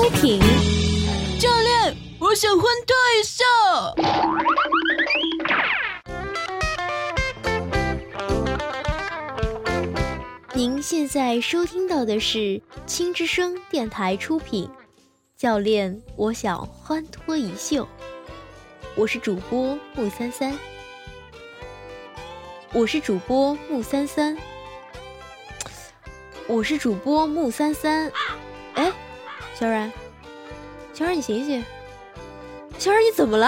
出品。教练，我想换退下。您现在收听到的是青之声电台出品。教练，我想欢脱一秀。我是主播木三三。我是主播木三三。我是主播木三三。哎，小冉，小冉，你醒醒！小冉，你怎么了？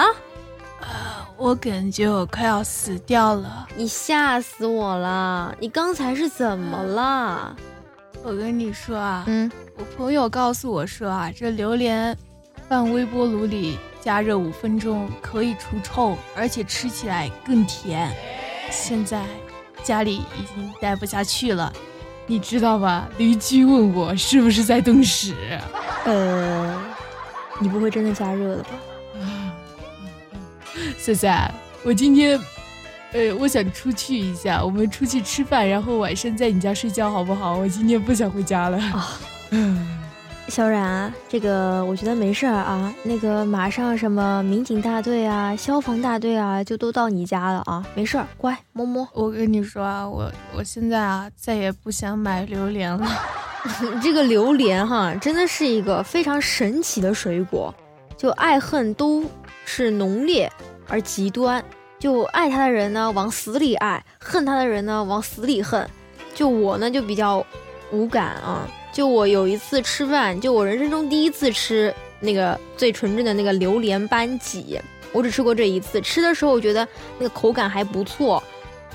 啊，我感觉我快要死掉了。你吓死我了！你刚才是怎么了？我跟你说啊，嗯，我朋友告诉我说啊，这榴莲放微波炉里加热五分钟可以除臭，而且吃起来更甜。现在家里已经待不下去了，你知道吧？邻居问我是不是在冻屎。呃，你不会真的加热了吧？赛赛，我今天，呃，我想出去一下，我们出去吃饭，然后晚上在你家睡觉，好不好？我今天不想回家了。啊，小冉，这个我觉得没事儿啊。那个马上什么民警大队啊、消防大队啊，就都到你家了啊，没事儿，乖，摸摸。我跟你说啊，我我现在啊，再也不想买榴莲了。这个榴莲哈，真的是一个非常神奇的水果，就爱恨都是浓烈。而极端，就爱它的人呢往死里爱，恨他的人呢往死里恨。就我呢就比较无感啊。就我有一次吃饭，就我人生中第一次吃那个最纯正的那个榴莲班戟，我只吃过这一次。吃的时候我觉得那个口感还不错，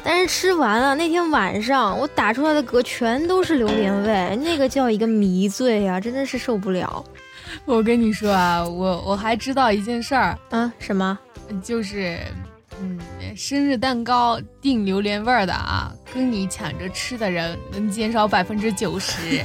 但是吃完了那天晚上我打出来的嗝全都是榴莲味，那个叫一个迷醉啊，真的是受不了。我跟你说啊，我我还知道一件事儿嗯，什么？就是，嗯，生日蛋糕订榴莲味儿的啊，跟你抢着吃的人能减少百分之九十。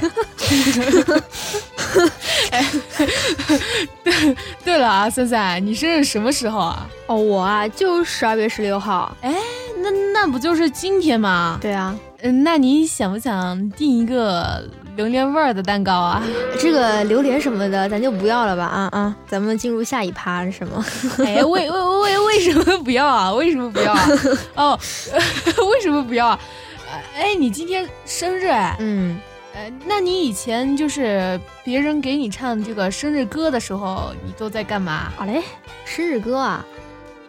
对对了啊，三三，你生日什么时候啊？哦，我啊，就十二月十六号。哎，那那不就是今天吗？对啊。嗯，那你想不想订一个榴莲味儿的蛋糕啊？这个榴莲什么的，咱就不要了吧啊啊！咱们进入下一趴是吗？哎，为为为为什么不要啊？为什么不要啊？哦，为什么不要啊？哎，你今天生日哎？嗯，呃，那你以前就是别人给你唱这个生日歌的时候，你都在干嘛？好嘞，生日歌啊，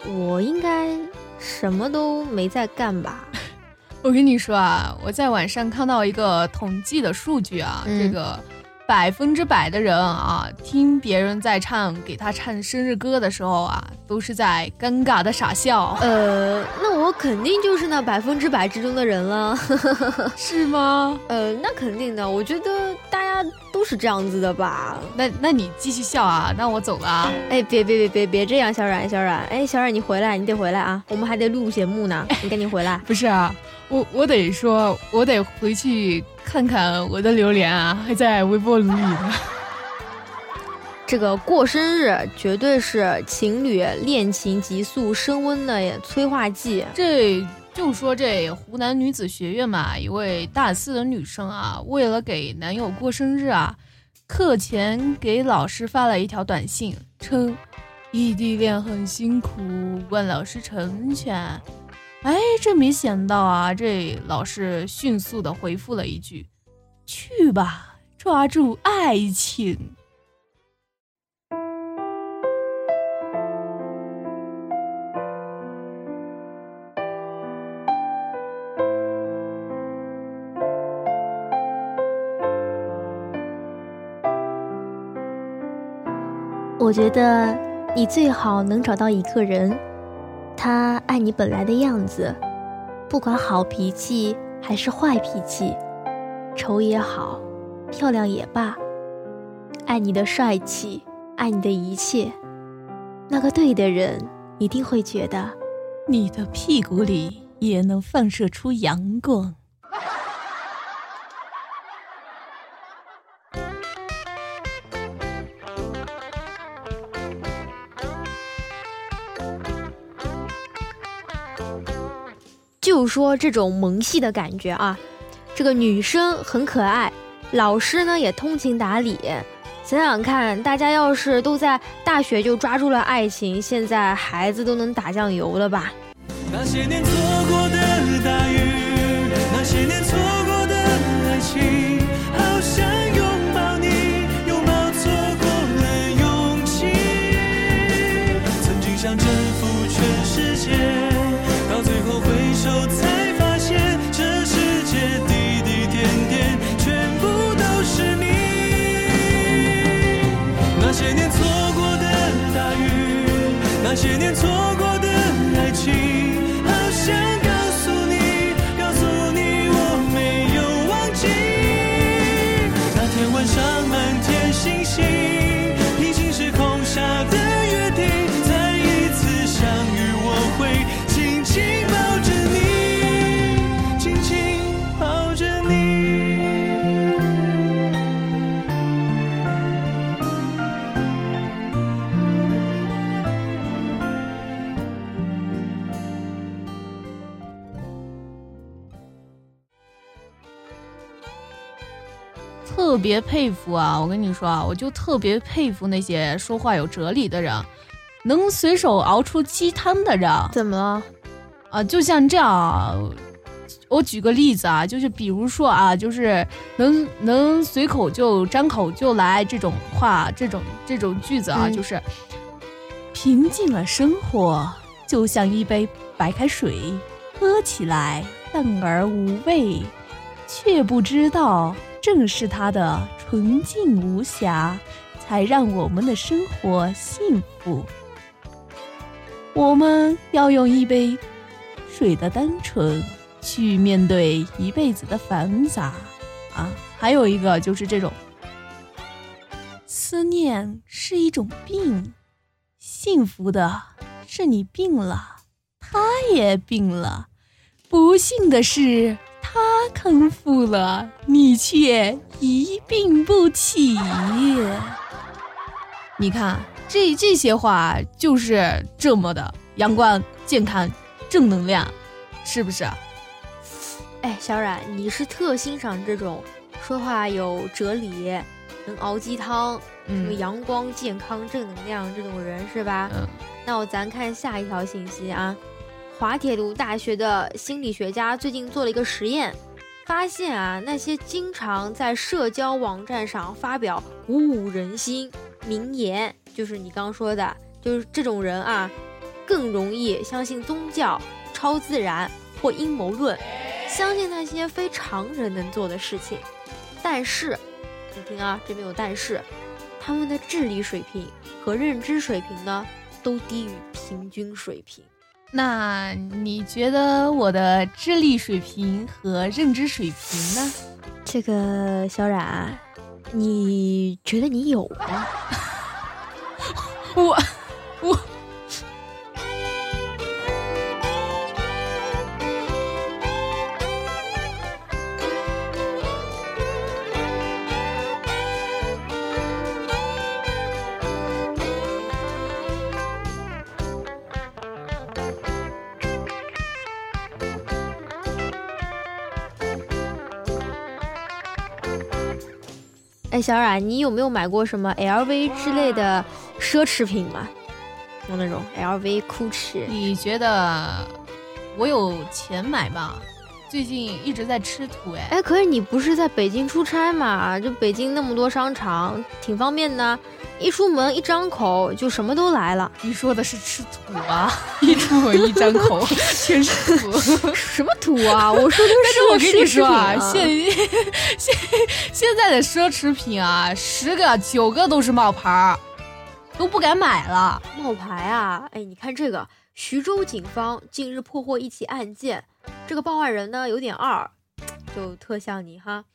我应该什么都没在干吧。我跟你说啊，我在网上看到一个统计的数据啊，这个百分之百的人啊，听别人在唱给他唱生日歌的时候啊，都是在尴尬的傻笑。呃，那我肯定就是那百分之百之中的人了，是吗？呃，那肯定的，我觉得大家都是这样子的吧。那那你继续笑啊，那我走了。哎，别别别别别这样，小冉小冉，哎，小冉你回来，你得回来啊，我们还得录节目呢，你赶紧回来。不是啊。我我得说，我得回去看看我的榴莲啊，还在微波炉里呢。这个过生日绝对是情侣恋情急速升温的催化剂。这就说这湖南女子学院嘛，一位大四的女生啊，为了给男友过生日啊，课前给老师发了一条短信，称异地恋很辛苦，问老师成全。哎，这没想到啊！这老师迅速的回复了一句：“去吧，抓住爱情。”我觉得你最好能找到一个人。他爱你本来的样子，不管好脾气还是坏脾气，丑也好，漂亮也罢，爱你的帅气，爱你的一切。那个对的人一定会觉得，你的屁股里也能放射出阳光。说这种萌系的感觉啊，这个女生很可爱，老师呢也通情达理，想想看，大家要是都在大学就抓住了爱情，现在孩子都能打酱油了吧？那些年些年错特别佩服啊！我跟你说啊，我就特别佩服那些说话有哲理的人，能随手熬出鸡汤的人怎么了？啊！就像这样啊，我举个例子啊，就是比如说啊，就是能能随口就张口就来这种话，这种这种句子啊，嗯就是平静了生活，就像一杯白开水，喝起来淡而无味，却不知道正是它的纯净无瑕，才让我们的生活幸福。我们要用一杯水的单纯去面对一辈子的繁杂啊！还有一个就是这种，思念是一种病，幸福的是你病了，他也病了，不幸的是他康复了，你却一病不起。你看，这这些话就是这么的阳光、健康、正能量，是不是？哎，小冉，你是特欣赏这种说话有哲理、能熬鸡汤、什么嗯阳光、健康、正能量这种人是吧？嗯那我咱看下一条信息啊，滑铁卢大学的心理学家最近做了一个实验，发现啊，那些经常在社交网站上发表鼓舞人心名言，就是你刚说的，就是这种人啊，更容易相信宗教、超自然或阴谋论，相信那些非常人能做的事情。但是，你听啊，这边有但是，他们的智力水平和认知水平呢？都低于平均水平。那你觉得我的智力水平和认知水平呢？这个小冉，你觉得你有吗？我我哎，小冉，你有没有买过什么 LV 之类的奢侈品吗？有那种 LV、GUCCI，你觉得我有钱买吗？最近一直在吃土哎。哎，可是你不是在北京出差嘛？就北京那么多商场，挺方便的。一出门一张口就什么都来了。你说的是吃土啊？一出门一张口 全是土。什么土啊？我说的但是我跟你说啊，啊，现 现现在的奢侈品啊，十个九个都是冒牌儿，都不敢买了。冒牌啊！哎，你看这个，徐州警方近日破获一起案件，这个报案人呢有点二，就特像你哈。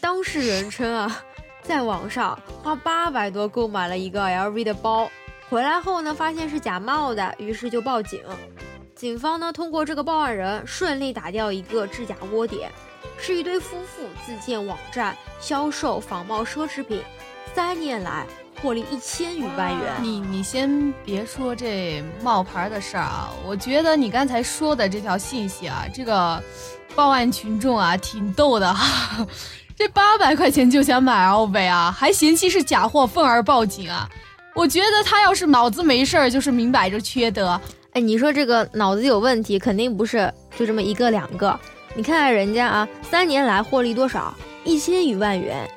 当事人称啊，在网上花八百多购买了一个 LV 的包，回来后呢发现是假冒的，于是就报警。警方呢通过这个报案人顺利打掉一个制假窝点，是一对夫妇自建网站销售仿冒奢侈品，三年来获利一千余万元。你你先别说这冒牌的事儿啊，我觉得你刚才说的这条信息啊，这个报案群众啊挺逗的哈。这八百块钱就想买奥贝啊，还嫌弃是假货，愤而报警啊！我觉得他要是脑子没事儿，就是明摆着缺德。哎，你说这个脑子有问题，肯定不是就这么一个两个。你看看人家啊，三年来获利多少？一千余万元。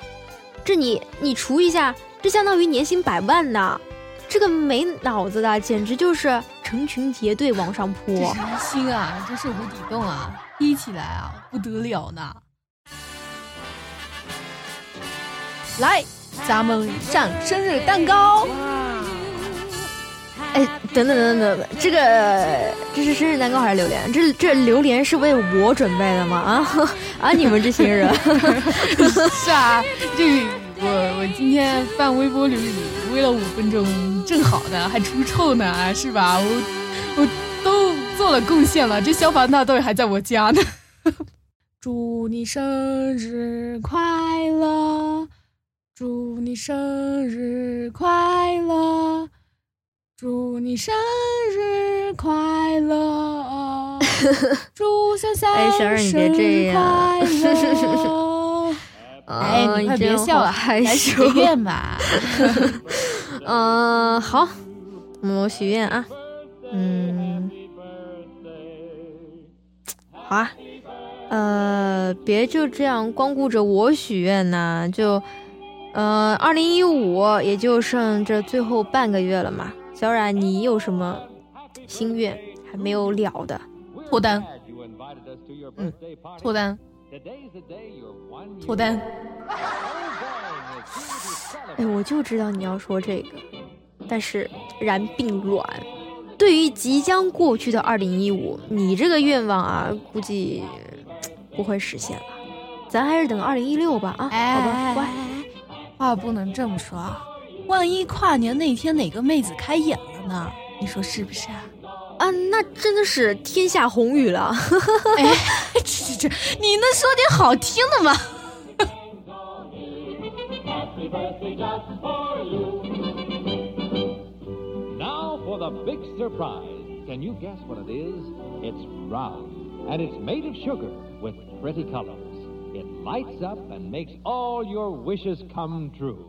这你你除一下，这相当于年薪百万呢。这个没脑子的，简直就是成群结队往上这扑。是心啊，这是无底洞啊，一起来啊不得了呢！来，咱们上生日蛋糕。哎，等等等等等等，这个这是生日蛋糕还是榴莲？这这榴莲是为我准备的吗？啊 啊！你们这些人，是啊，这个我我今天办微波炉里煨了五分钟，正好呢，还出臭呢，是吧？我我都做了贡献了，这消防大队还在我家呢。祝你生日快乐！祝你生日快乐！祝你生日快乐！祝小三哎小冉你别这样生日快乐！哎，啊你快别笑了，害来许个。愿吧。嗯，好，我许愿啊，嗯，好啊，呃，别就这样光顾着我许愿呐，就，呃，二零一五也就剩这最后半个月了嘛。小冉，你有什么心愿还没有了的？脱单，嗯，脱单，脱单。哎，我就知道你要说这个，但是然并卵。对于即将过去的二零一五，你这个愿望啊，估计不会实现了。咱还是等二零一六吧啊，好吧，乖。话不能这么说啊，万一跨年那天哪个妹子开眼了呢？你说是不是啊？啊，那真的是天下红雨了。哎，这这这，你能说点好听的吗？ Now for the big surprise. Can you guess what it is? It's round, and it's made of sugar with pretty colors. It lights up and makes all your wishes come true.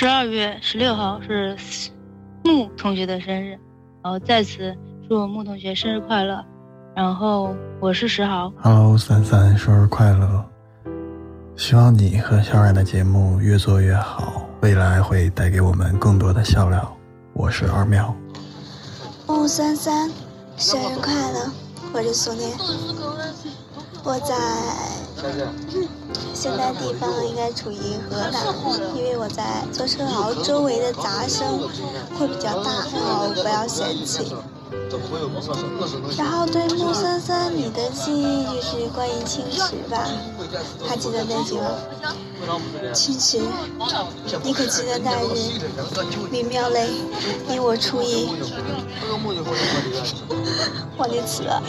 十二月十六号是木同学的生日，然后在此祝木同学生日快乐。然后我是石豪，Hello，三三，生日快乐！希望你和小冉的节目越做越好，未来会带给我们更多的笑料。我是二喵。木三三，生日快乐！我是苏念，我在现在地方应该处于河南，因为我在坐车，然后周围的杂声会比较大，然后不要嫌弃。然后对木森森，你的记忆就是关于青石吧？还记得那句吗？青石，你可记得那日明妙泪，你我初一。忘记词了。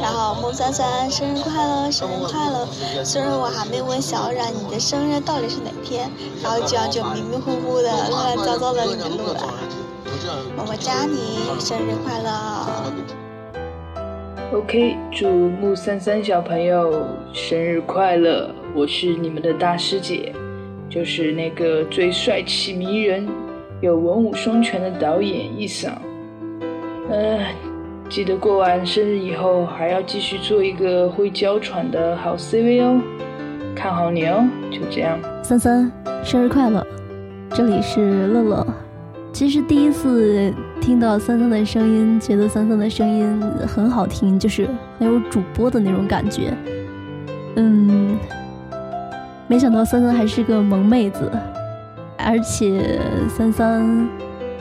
然后孟三三生日快乐，生日快乐！虽然我还没问小冉你的生日到底是哪天，然后这样就迷迷糊糊的、乱乱糟糟的里面录了。么么哒你，生日快乐！OK，祝木三三小朋友生日快乐！我是你们的大师姐，就是那个最帅气迷人、有文武双全的导演一桑。呃，记得过完生日以后还要继续做一个会娇喘的好 CV 哦，看好你哦！就这样。三三，生日快乐！这里是乐乐。其实第一次听到三三的声音，觉得三三的声音很好听，就是很有主播的那种感觉。嗯，没想到三三还是个萌妹子，而且三三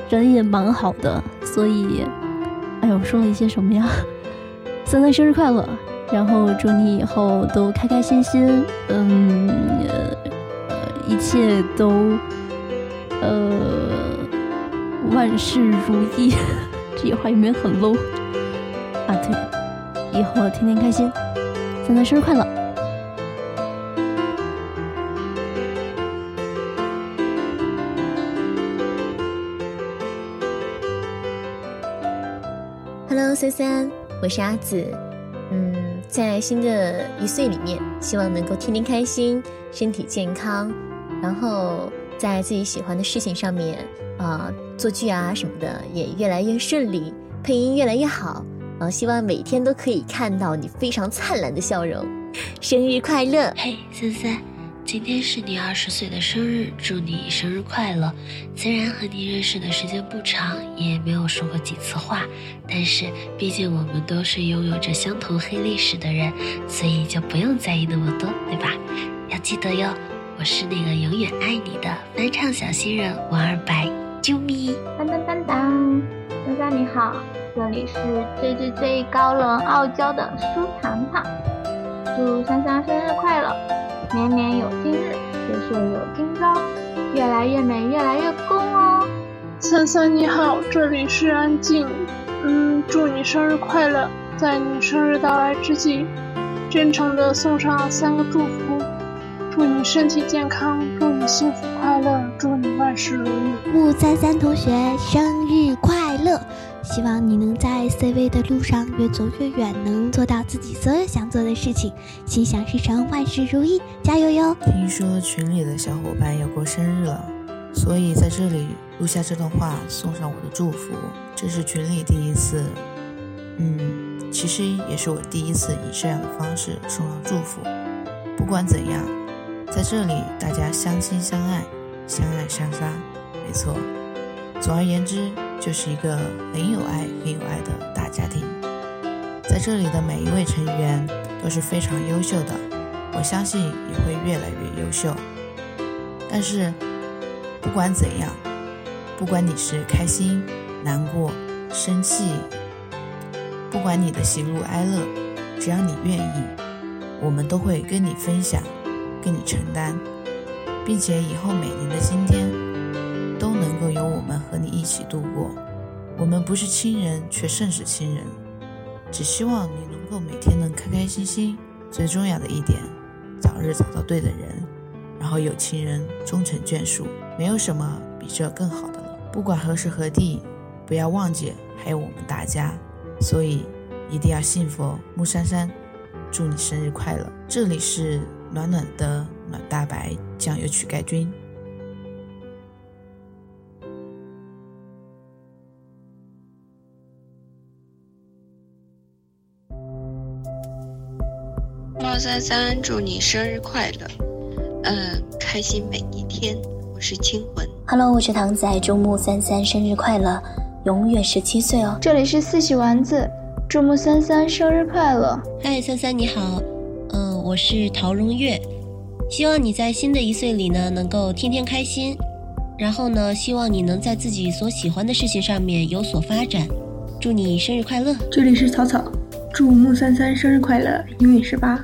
人也蛮好的，所以，哎呦，说了一些什么呀？三三生日快乐！然后祝你以后都开开心心，嗯，呃，一切都，呃，万事如意。这句话有没有很 low 啊？对，以后天天开心。三三生日快乐！三三，我是阿紫。嗯，在新的一岁里面，希望能够天天开心，身体健康，然后在自己喜欢的事情上面，啊，做剧啊什么的也越来越顺利，配音越来越好。啊，希望每天都可以看到你非常灿烂的笑容。生日快乐！嘿，三三。今天是你二十岁的生日，祝你生日快乐！虽然和你认识的时间不长，也没有说过几次话，但是毕竟我们都是拥有着相同黑历史的人，所以就不用在意那么多，对吧？要记得哟，我是那个永远爱你的翻唱小新人王二白，啾咪！当当当当，三三你好，这里是最最最高冷傲娇的舒糖糖，祝三三生日快乐！年年有今日，岁岁有今朝，越来越美，越来越公哦！三三你好，这里是安静，嗯，祝你生日快乐！在你生日到来之际，真诚的送上三个祝福：祝你身体健康，祝你幸福快乐，祝你万事如意。木三三同学生日快乐！希望你能在 C 位的路上越走越远，能做到自己所有想做的事情，心想事成，万事如意，加油哟！听说群里的小伙伴要过生日了，所以在这里录下这段话，送上我的祝福。这是群里第一次，嗯，其实也是我第一次以这样的方式送上祝福。不管怎样，在这里大家相亲相爱，相爱相杀，没错。总而言之。就是一个很有爱、很有爱的大家庭，在这里的每一位成员都是非常优秀的，我相信也会越来越优秀。但是，不管怎样，不管你是开心、难过、生气，不管你的喜怒哀乐，只要你愿意，我们都会跟你分享，跟你承担，并且以后每年的今天。一起度过。我们不是亲人，却胜似亲人。只希望你能够每天能开开心心。最重要的一点，早日找到对的人，然后有情人终成眷属。没有什么比这更好的了。不管何时何地，不要忘记还有我们大家。所以一定要幸福。木珊珊，祝你生日快乐！这里是暖暖的暖大白酱油曲盖君。三三，祝你生日快乐，嗯，开心每一天。我是清魂，Hello，我是唐仔，祝木三三生日快乐，永远十七岁哦。这里是四喜丸子，祝木三三生日快乐。嗨，三三你好，嗯，我是陶荣月，希望你在新的一岁里呢，能够天天开心，然后呢，希望你能在自己所喜欢的事情上面有所发展，祝你生日快乐。这里是草草。祝木三三生日快乐，永远十八。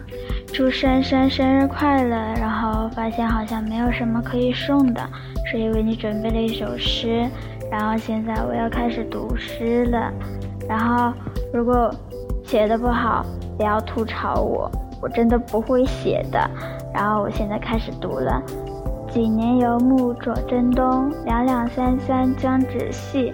祝珊珊生日快乐。然后发现好像没有什么可以送的，所以为你准备了一首诗。然后现在我要开始读诗了。然后如果写的不好，不要吐槽我，我真的不会写的。然后我现在开始读了。几年游牧左征东，两两三三江止细，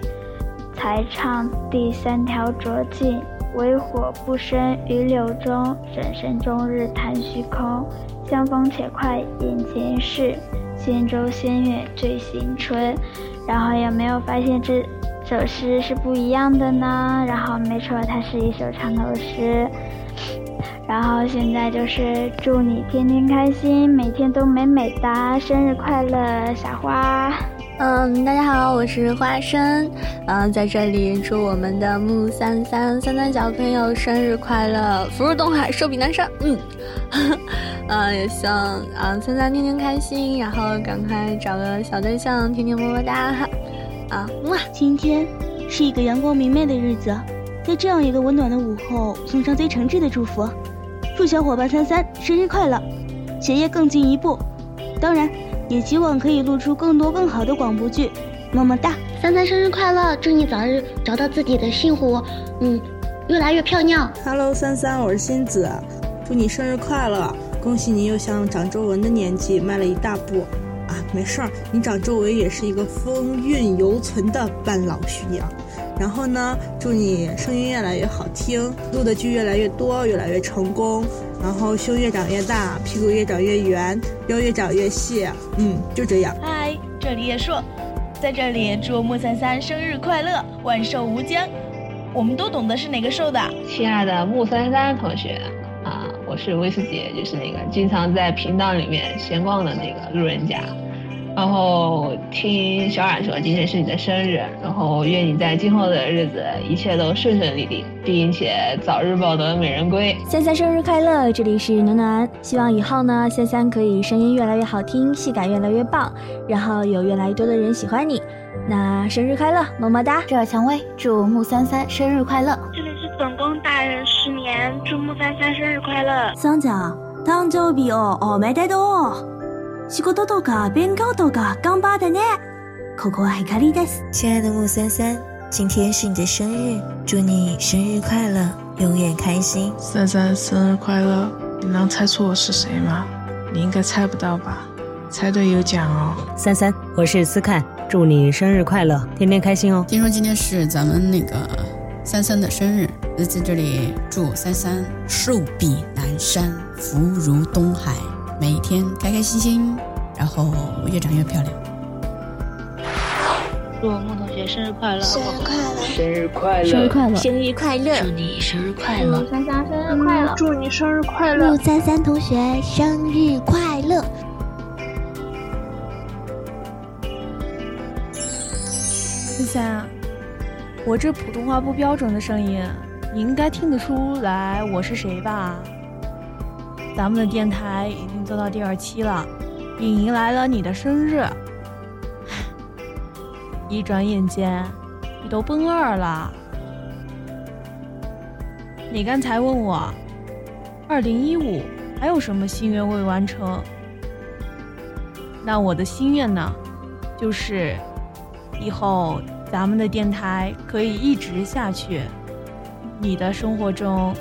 才唱第三条浊镜。微火不生于柳中，人生终日叹虚空。相逢且快眼前事，仙舟仙月醉新春。然后有没有发现这首诗是不一样的呢？然后没错，它是一首长头诗。然后现在就是祝你天天开心，每天都美美哒，生日快乐，小花。嗯，大家好，我是花生，嗯，在这里祝我们的木三三三三小朋友生日快乐，福如东海，寿比南山。嗯，嗯，也希望啊三三天天开心，然后赶快找个小对象，天天么么哒哈。啊，哇，今天是一个阳光明媚的日子，在这样一个温暖的午后，送上最诚挚的祝福，祝小伙伴三三生日快乐，学业更进一步，当然。也希望可以录出更多更好的广播剧，么么哒！三三生日快乐，祝你早日找到自己的幸福，嗯，越来越漂亮。Hello，三三，我是欣子，祝你生日快乐！恭喜你又向长皱纹的年纪迈了一大步啊！没事儿，你长皱纹也是一个风韵犹存的半老徐娘。然后呢，祝你声音越来越好听，录的剧越来越多，越来越成功。然后胸越长越大，屁股越长越圆，腰越长越细。嗯，就这样。嗨，这里叶硕，在这里祝木三三生日快乐，万寿无疆。我们都懂得是哪个寿的。亲爱的木三三同学啊，我是威斯姐，就是那个经常在频道里面闲逛的那个路人甲。然后听小冉说今天是你的生日，然后愿你在今后的日子一切都顺顺利利，并且早日抱得美人归。三三生日快乐！这里是暖暖，希望以后呢，三三可以声音越来越好听，戏感越来越棒，然后有越来越多的人喜欢你。那生日快乐，么么哒！这蔷薇祝木三三生日快乐。这里是总工大人失眠，祝木三三生日快乐。三ちゃん、誕生日をおめでとう。 仕事とか勉強とか頑張ってね。ここは光です。亲爱的木三三，今天是你的生日，祝你生日快乐，永远开心。三三生日快乐！你能猜出我是谁吗？你应该猜不到吧？猜对有奖哦。三三，我是思看，祝你生日快乐，天天开心哦。听说今天是咱们那个三三的生日，在这里祝三三寿比南山，福如东海。 每一天开开心心，然后越长越漂亮。祝木同学生日快乐！生日快乐！生日快乐！生日快乐！生日快乐！祝你生日快乐！祝三三生日快乐！祝你生日快乐！祝三三同学生日快乐！三三，我这普通话不标准的声音，你应该听得出来我是谁吧？咱们的电台已经做到第二期了，并迎来了你的生日。一转眼间，你都奔二了。你刚才问我，二零一五还有什么心愿未完成？那我的心愿呢，就是以后咱们的电台可以一直下去，你的生活中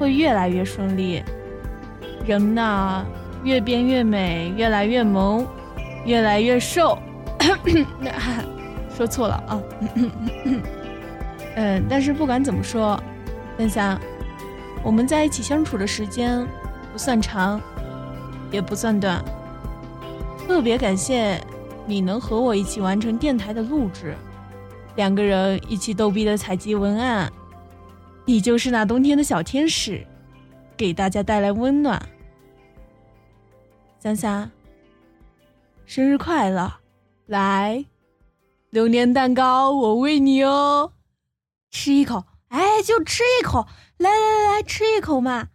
会越来越顺利。人呐，越变越美，越来越萌，越来越瘦。说错了啊。嗯，但是不管怎么说，三三，我们在一起相处的时间不算长，也不算短。特别感谢你能和我一起完成电台的录制，两个人一起逗逼的采集文案。你就是那冬天的小天使，给大家带来温暖。三三，生日快乐！来，榴莲蛋糕我喂你哦，吃一口，哎，就吃一口，来来来来，吃一口嘛！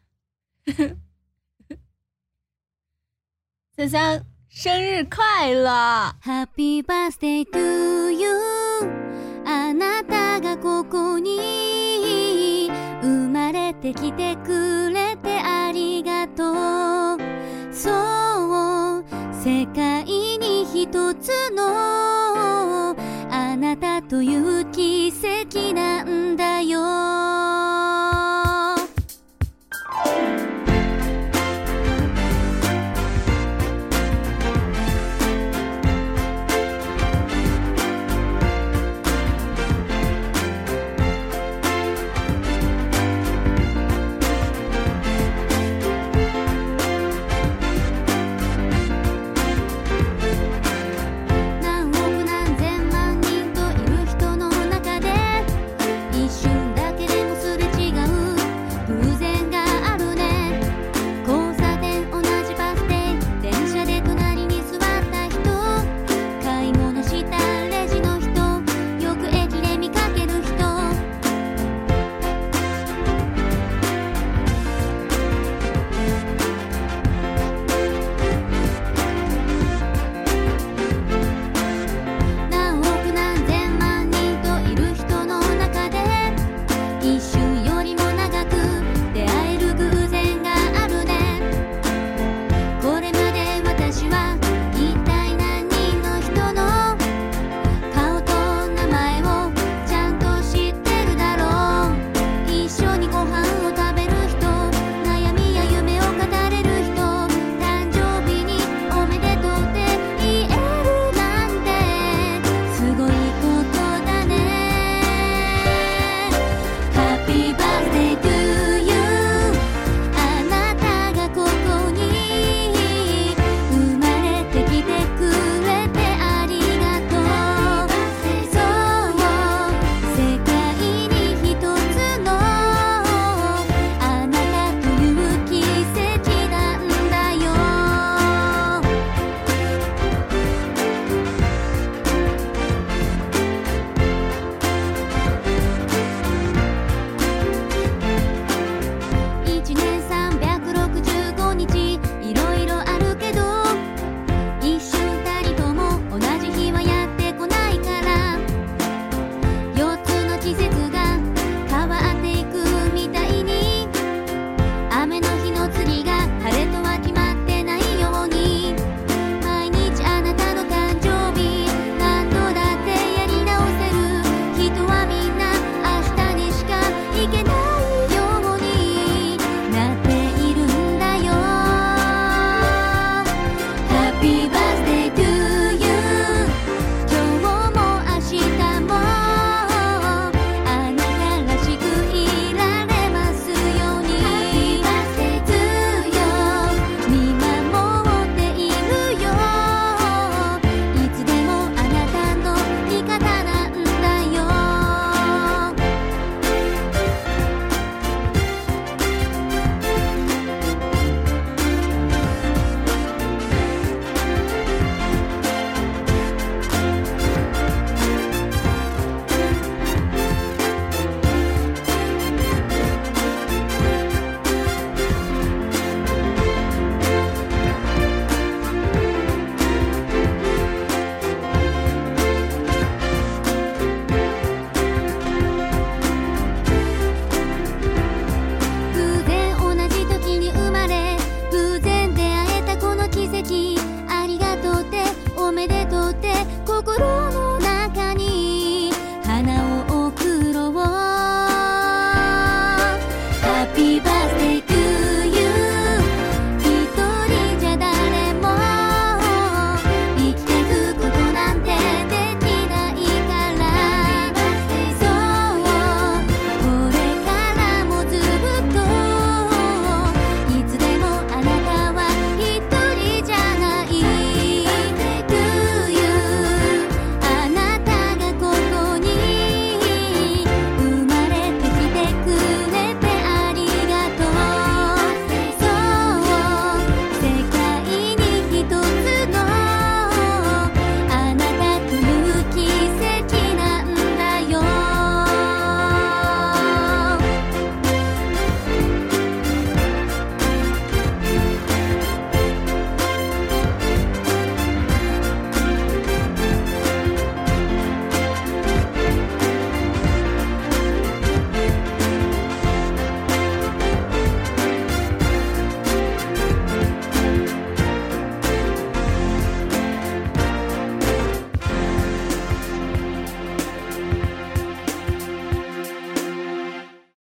三三，生日快乐！Happy birthday to you，あなたがここに生まれてきてく の。あなたという奇跡なんだ。